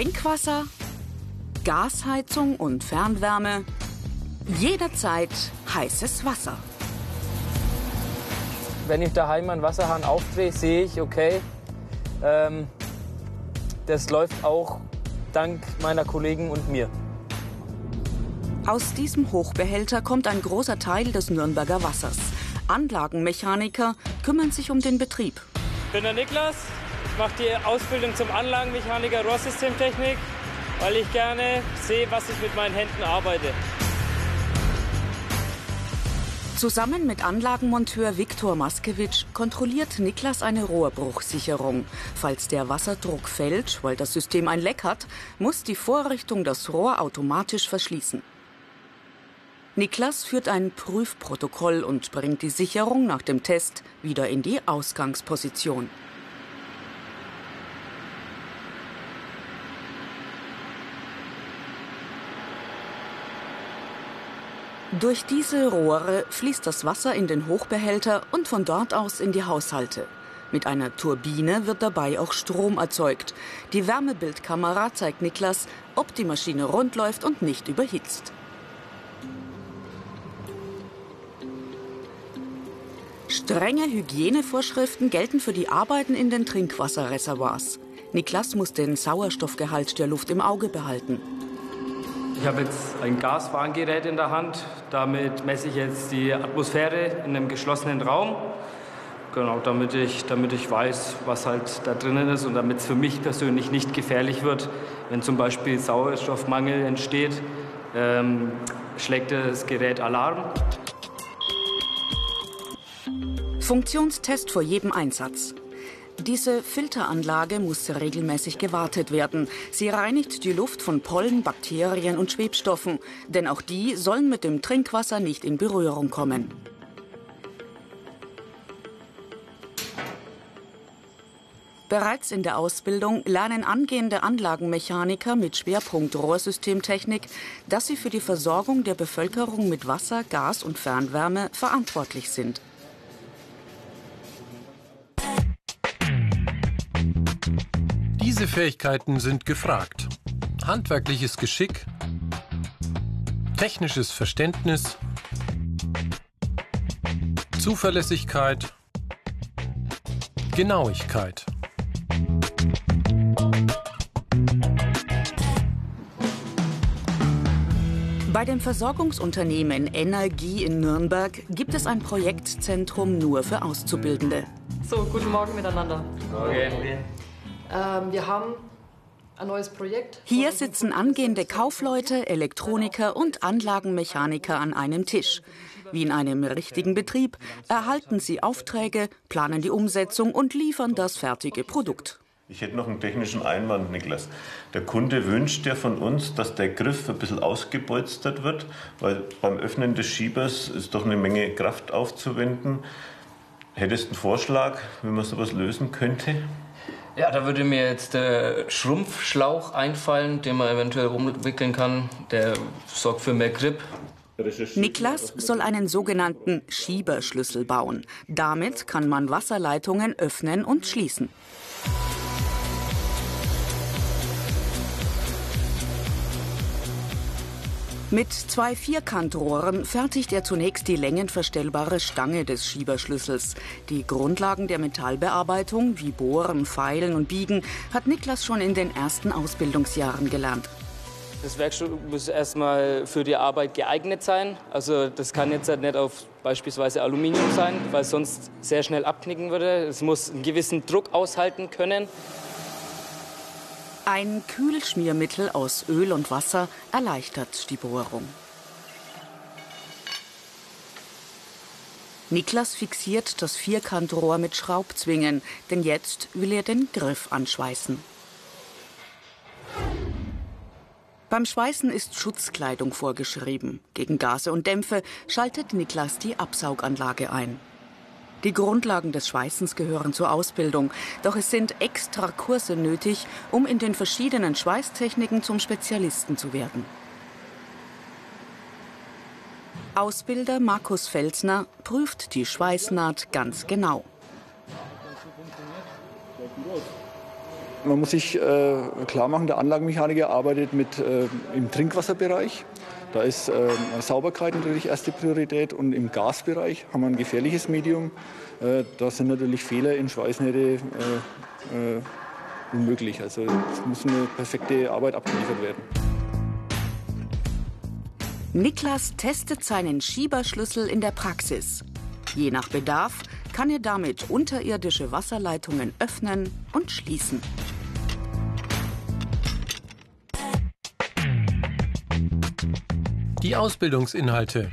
Trinkwasser, Gasheizung und Fernwärme, jederzeit heißes Wasser. Wenn ich daheim einen Wasserhahn aufdrehe, sehe ich, okay, ähm, das läuft auch dank meiner Kollegen und mir. Aus diesem Hochbehälter kommt ein großer Teil des Nürnberger Wassers. Anlagenmechaniker kümmern sich um den Betrieb. Ich bin der Niklas, ich mache die Ausbildung zum Anlagenmechaniker Rohrsystemtechnik, weil ich gerne sehe, was ich mit meinen Händen arbeite. Zusammen mit Anlagenmonteur Viktor Maskewitsch kontrolliert Niklas eine Rohrbruchsicherung. Falls der Wasserdruck fällt, weil das System ein Leck hat, muss die Vorrichtung das Rohr automatisch verschließen. Niklas führt ein Prüfprotokoll und bringt die Sicherung nach dem Test wieder in die Ausgangsposition. Durch diese Rohre fließt das Wasser in den Hochbehälter und von dort aus in die Haushalte. Mit einer Turbine wird dabei auch Strom erzeugt. Die Wärmebildkamera zeigt Niklas, ob die Maschine rund läuft und nicht überhitzt. Strenge Hygienevorschriften gelten für die Arbeiten in den Trinkwasserreservoirs. Niklas muss den Sauerstoffgehalt der Luft im Auge behalten. Ich habe jetzt ein Gaswarngerät in der Hand. Damit messe ich jetzt die Atmosphäre in einem geschlossenen Raum. Genau, damit ich, damit ich weiß, was halt da drinnen ist und damit es für mich persönlich nicht gefährlich wird. Wenn zum Beispiel Sauerstoffmangel entsteht, ähm, schlägt das Gerät Alarm. Funktionstest vor jedem Einsatz. Diese Filteranlage muss regelmäßig gewartet werden. Sie reinigt die Luft von Pollen, Bakterien und Schwebstoffen, denn auch die sollen mit dem Trinkwasser nicht in Berührung kommen. Bereits in der Ausbildung lernen angehende Anlagenmechaniker mit Schwerpunkt Rohrsystemtechnik, dass sie für die Versorgung der Bevölkerung mit Wasser, Gas und Fernwärme verantwortlich sind. Fähigkeiten sind gefragt. Handwerkliches Geschick, technisches Verständnis, Zuverlässigkeit, Genauigkeit. Bei dem Versorgungsunternehmen Energie in Nürnberg gibt es ein Projektzentrum nur für Auszubildende. So, guten Morgen miteinander. Okay. Ähm, wir haben ein neues Projekt. Hier sitzen angehende Kaufleute, Elektroniker und Anlagenmechaniker an einem Tisch. Wie in einem richtigen Betrieb erhalten sie Aufträge, planen die Umsetzung und liefern das fertige Produkt. Ich hätte noch einen technischen Einwand, Niklas. Der Kunde wünscht ja von uns, dass der Griff ein bisschen ausgepolstert wird, weil beim Öffnen des Schiebers ist doch eine Menge Kraft aufzuwenden. Hättest du einen Vorschlag, wie man sowas lösen könnte? Ja, da würde mir jetzt der Schrumpfschlauch einfallen, den man eventuell rumwickeln kann. Der sorgt für mehr Grip. Niklas soll einen sogenannten Schieberschlüssel bauen. Damit kann man Wasserleitungen öffnen und schließen. Mit zwei Vierkantrohren fertigt er zunächst die längenverstellbare Stange des Schieberschlüssels. Die Grundlagen der Metallbearbeitung wie Bohren, Feilen und Biegen hat Niklas schon in den ersten Ausbildungsjahren gelernt. Das Werkstück muss erstmal für die Arbeit geeignet sein. Also das kann jetzt halt nicht auf beispielsweise Aluminium sein, weil es sonst sehr schnell abknicken würde. Es muss einen gewissen Druck aushalten können. Ein Kühlschmiermittel aus Öl und Wasser erleichtert die Bohrung. Niklas fixiert das Vierkantrohr mit Schraubzwingen, denn jetzt will er den Griff anschweißen. Beim Schweißen ist Schutzkleidung vorgeschrieben. Gegen Gase und Dämpfe schaltet Niklas die Absauganlage ein. Die Grundlagen des Schweißens gehören zur Ausbildung, doch es sind extra Kurse nötig, um in den verschiedenen Schweißtechniken zum Spezialisten zu werden. Ausbilder Markus Felsner prüft die Schweißnaht ganz genau. Man muss sich äh, klar machen, der Anlagenmechaniker arbeitet mit, äh, im Trinkwasserbereich. Da ist äh, Sauberkeit natürlich erste Priorität und im Gasbereich haben wir ein gefährliches Medium. Äh, da sind natürlich Fehler in Schweißnähte äh, äh, unmöglich. Also es muss eine perfekte Arbeit abgeliefert werden. Niklas testet seinen Schieberschlüssel in der Praxis. Je nach Bedarf kann er damit unterirdische Wasserleitungen öffnen und schließen. Die Ausbildungsinhalte.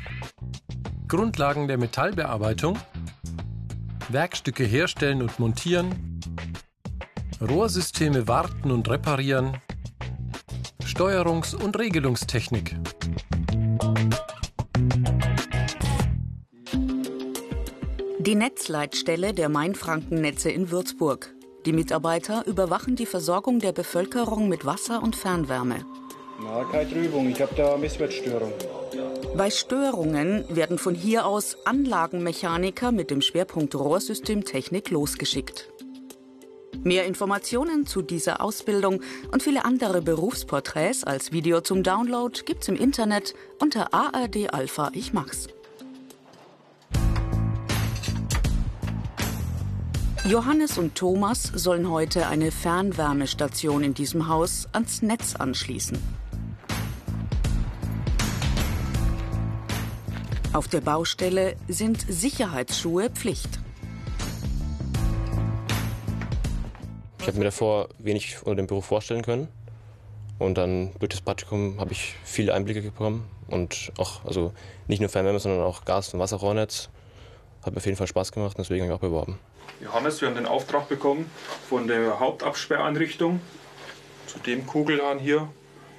Grundlagen der Metallbearbeitung. Werkstücke herstellen und montieren. Rohrsysteme warten und reparieren. Steuerungs- und Regelungstechnik. Die Netzleitstelle der Mainfrankennetze in Würzburg. Die Mitarbeiter überwachen die Versorgung der Bevölkerung mit Wasser und Fernwärme. Na, keine Trübung, ich habe da Messwertstörung. Bei Störungen werden von hier aus Anlagenmechaniker mit dem Schwerpunkt Rohrsystemtechnik losgeschickt. Mehr Informationen zu dieser Ausbildung und viele andere Berufsporträts als Video zum Download gibt's im Internet unter ARD Alpha Ich mach's. Johannes und Thomas sollen heute eine Fernwärmestation in diesem Haus ans Netz anschließen. Auf der Baustelle sind Sicherheitsschuhe Pflicht. Ich habe mir davor wenig unter dem Beruf vorstellen können. Und dann durch das Praktikum habe ich viele Einblicke bekommen. Und auch, also nicht nur Fernwärme, sondern auch Gas- und Wasserrohrnetz. Hat mir auf jeden Fall Spaß gemacht und deswegen habe ich auch beworben. Johannes, wir haben den Auftrag bekommen von der Hauptabsperreinrichtung zu dem Kugelhahn hier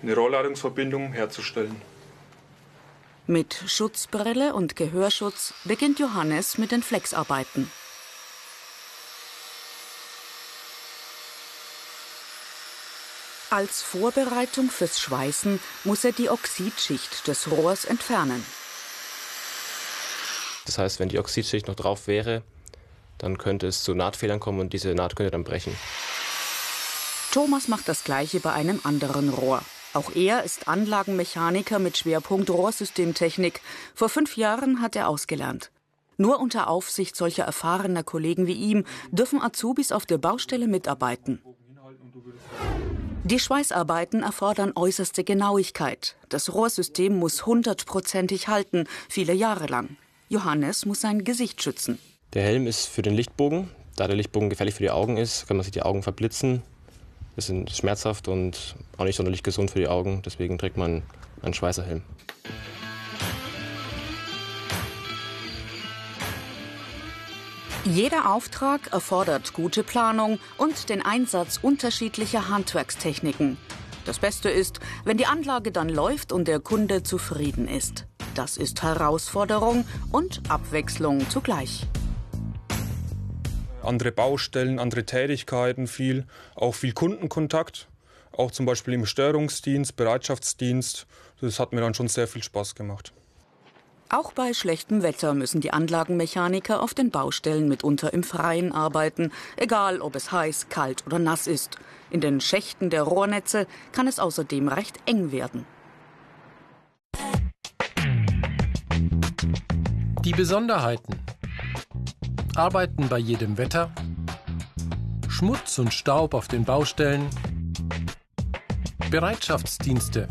eine Rohrleitungsverbindung herzustellen. Mit Schutzbrille und Gehörschutz beginnt Johannes mit den Flexarbeiten. Als Vorbereitung fürs Schweißen muss er die Oxidschicht des Rohrs entfernen. Das heißt, wenn die Oxidschicht noch drauf wäre, dann könnte es zu Nahtfehlern kommen und diese Naht könnte dann brechen. Thomas macht das gleiche bei einem anderen Rohr. Auch er ist Anlagenmechaniker mit Schwerpunkt Rohrsystemtechnik. Vor fünf Jahren hat er ausgelernt. Nur unter Aufsicht solcher erfahrener Kollegen wie ihm dürfen Azubis auf der Baustelle mitarbeiten. Die Schweißarbeiten erfordern äußerste Genauigkeit. Das Rohrsystem muss hundertprozentig halten, viele Jahre lang. Johannes muss sein Gesicht schützen. Der Helm ist für den Lichtbogen. Da der Lichtbogen gefährlich für die Augen ist, kann man sich die Augen verblitzen. Das ist schmerzhaft und auch nicht sonderlich gesund für die Augen. Deswegen trägt man einen Schweißerhelm. Jeder Auftrag erfordert gute Planung und den Einsatz unterschiedlicher Handwerkstechniken. Das Beste ist, wenn die Anlage dann läuft und der Kunde zufrieden ist. Das ist Herausforderung und Abwechslung zugleich. Andere Baustellen, andere Tätigkeiten, viel, auch viel Kundenkontakt, auch zum Beispiel im Störungsdienst, Bereitschaftsdienst. Das hat mir dann schon sehr viel Spaß gemacht. Auch bei schlechtem Wetter müssen die Anlagenmechaniker auf den Baustellen mitunter im Freien arbeiten, egal ob es heiß, kalt oder nass ist. In den Schächten der Rohrnetze kann es außerdem recht eng werden. Die Besonderheiten. Arbeiten bei jedem Wetter. Schmutz und Staub auf den Baustellen. Bereitschaftsdienste.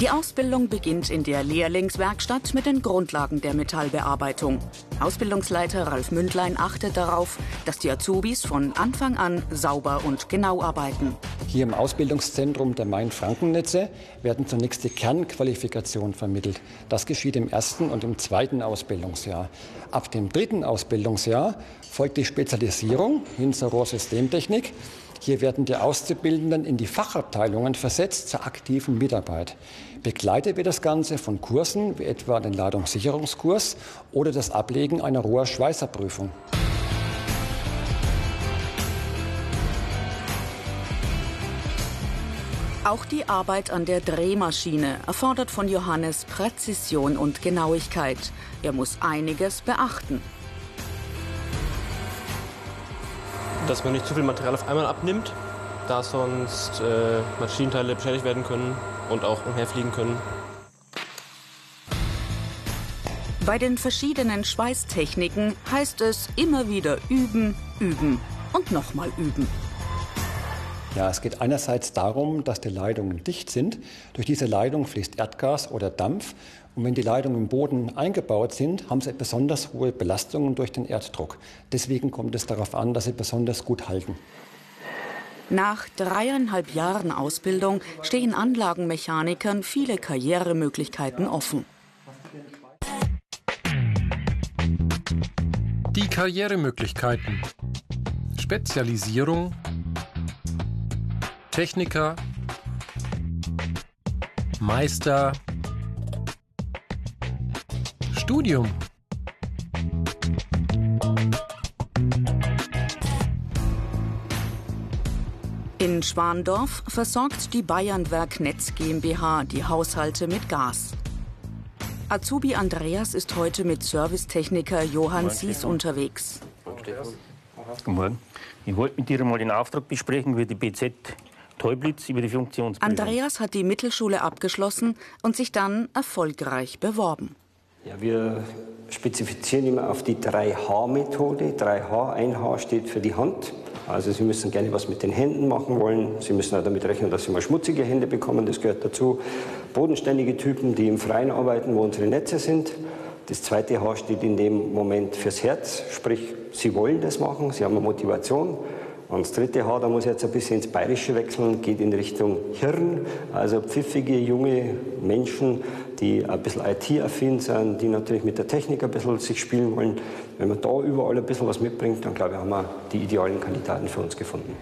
Die Ausbildung beginnt in der Lehrlingswerkstatt mit den Grundlagen der Metallbearbeitung. Ausbildungsleiter Ralf Mündlein achtet darauf, dass die Azubis von Anfang an sauber und genau arbeiten. Hier im Ausbildungszentrum der Main-Franken-Netze werden zunächst die Kernqualifikation vermittelt. Das geschieht im ersten und im zweiten Ausbildungsjahr. Ab dem dritten Ausbildungsjahr folgt die Spezialisierung hin zur Rohrsystemtechnik. Hier werden die Auszubildenden in die Fachabteilungen versetzt zur aktiven Mitarbeit. Begleitet wird das Ganze von Kursen wie etwa den Ladungssicherungskurs oder das Ablegen einer Rohrschweißerprüfung. Auch die Arbeit an der Drehmaschine erfordert von Johannes Präzision und Genauigkeit. Er muss einiges beachten. Dass man nicht zu viel Material auf einmal abnimmt, da sonst äh, Maschinenteile beschädigt werden können und auch umherfliegen können. Bei den verschiedenen Schweißtechniken heißt es immer wieder üben, üben und nochmal üben. Ja, es geht einerseits darum, dass die Leitungen dicht sind. Durch diese Leitung fließt Erdgas oder Dampf. Und wenn die Leitungen im Boden eingebaut sind, haben sie besonders hohe Belastungen durch den Erddruck. Deswegen kommt es darauf an, dass sie besonders gut halten. Nach dreieinhalb Jahren Ausbildung stehen Anlagenmechanikern viele Karrieremöglichkeiten offen. Die Karrieremöglichkeiten. Spezialisierung, Techniker, Meister, Studium. In Schwandorf versorgt die Bayernwerk Netz GmbH die Haushalte mit Gas. Azubi Andreas ist heute mit Servicetechniker Johann Sies unterwegs. Guten Morgen. Ich wollte mit dir mal den Auftrag besprechen, wie die BZ Teublitz über die Funktionsprüfung. Andreas hat die Mittelschule abgeschlossen und sich dann erfolgreich beworben. Ja, wir spezifizieren immer auf die 3H-Methode. 3H, ein H steht für die Hand. Also Sie müssen gerne was mit den Händen machen wollen. Sie müssen auch damit rechnen, dass Sie mal schmutzige Hände bekommen. Das gehört dazu. Bodenständige Typen, die im Freien arbeiten, wo unsere Netze sind. Das zweite H steht in dem Moment fürs Herz, sprich, Sie wollen das machen, Sie haben eine Motivation. Und das dritte H, da muss ich jetzt ein bisschen ins Bayerische wechseln, geht in Richtung Hirn. Also pfiffige, junge Menschen, die ein bisschen IT-affin sind, die natürlich mit der Technik ein bisschen sich spielen wollen. Wenn man da überall ein bisschen was mitbringt, dann glaube ich, haben wir die idealen Kandidaten für uns gefunden.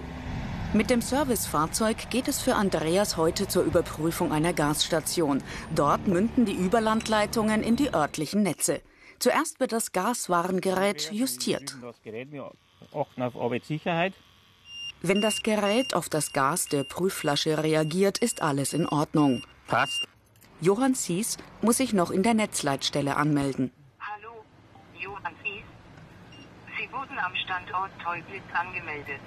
Mit dem Servicefahrzeug geht es für Andreas heute zur Überprüfung einer Gasstation. Dort münden die Überlandleitungen in die örtlichen Netze. Zuerst wird das Gaswarengerät justiert. Das Gerät, wir achten auf Arbeitssicherheit. Wenn das Gerät auf das Gas der Prüfflasche reagiert, ist alles in Ordnung. Passt. Johann Sies muss sich noch in der Netzleitstelle anmelden. Hallo, Johann Sies. Sie wurden am Standort Teublitz angemeldet.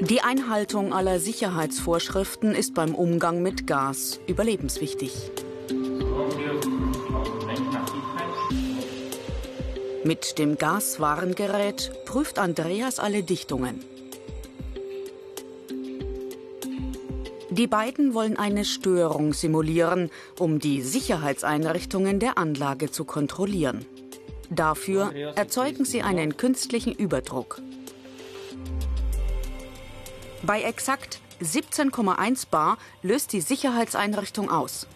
Die Einhaltung aller Sicherheitsvorschriften ist beim Umgang mit Gas überlebenswichtig. Mit dem Gaswarengerät prüft Andreas alle Dichtungen. Die beiden wollen eine Störung simulieren, um die Sicherheitseinrichtungen der Anlage zu kontrollieren. Dafür erzeugen sie einen künstlichen Überdruck. Bei exakt 17,1 bar löst die Sicherheitseinrichtung aus.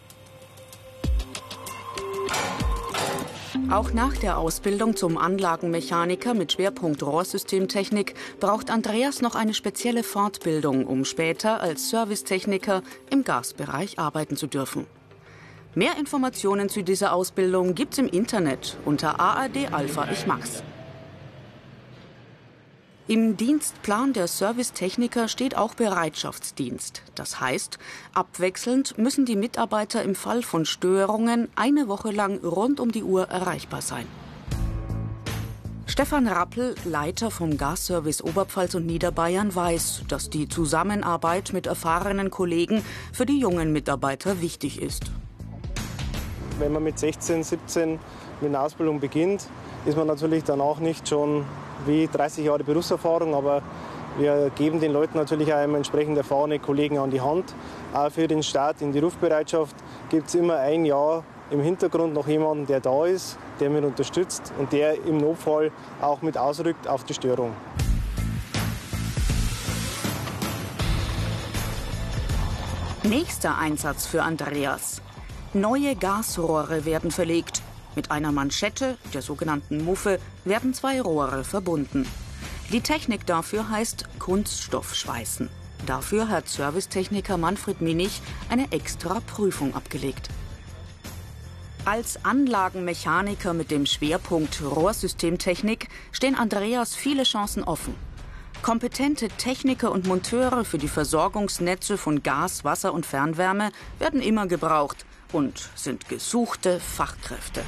Auch nach der Ausbildung zum Anlagenmechaniker mit Schwerpunkt Rohrsystemtechnik braucht Andreas noch eine spezielle Fortbildung, um später als Servicetechniker im Gasbereich arbeiten zu dürfen. Mehr Informationen zu dieser Ausbildung gibt's im Internet unter AAD Alpha Ich Max. Im Dienstplan der Servicetechniker steht auch Bereitschaftsdienst. Das heißt, abwechselnd müssen die Mitarbeiter im Fall von Störungen eine Woche lang rund um die Uhr erreichbar sein. Stefan Rappel, Leiter vom Gasservice Oberpfalz und Niederbayern, weiß, dass die Zusammenarbeit mit erfahrenen Kollegen für die jungen Mitarbeiter wichtig ist. Wenn man mit 16, 17 mit einer Ausbildung beginnt, ist man natürlich danach nicht schon wie 30 Jahre Berufserfahrung, aber wir geben den Leuten natürlich auch entsprechend erfahrene Kollegen an die Hand. Auch für den Start in die Rufbereitschaft gibt es immer ein Jahr im Hintergrund noch jemanden, der da ist, der mit unterstützt und der im Notfall auch mit ausrückt auf die Störung. Nächster Einsatz für Andreas. Neue Gasrohre werden verlegt. Mit einer Manschette, der sogenannten Muffe, werden zwei Rohre verbunden. Die Technik dafür heißt Kunststoffschweißen. Dafür hat Servicetechniker Manfred Minich eine extra Prüfung abgelegt. Als Anlagenmechaniker mit dem Schwerpunkt Rohrsystemtechnik stehen Andreas viele Chancen offen. Kompetente Techniker und Monteure für die Versorgungsnetze von Gas, Wasser und Fernwärme werden immer gebraucht und sind gesuchte Fachkräfte.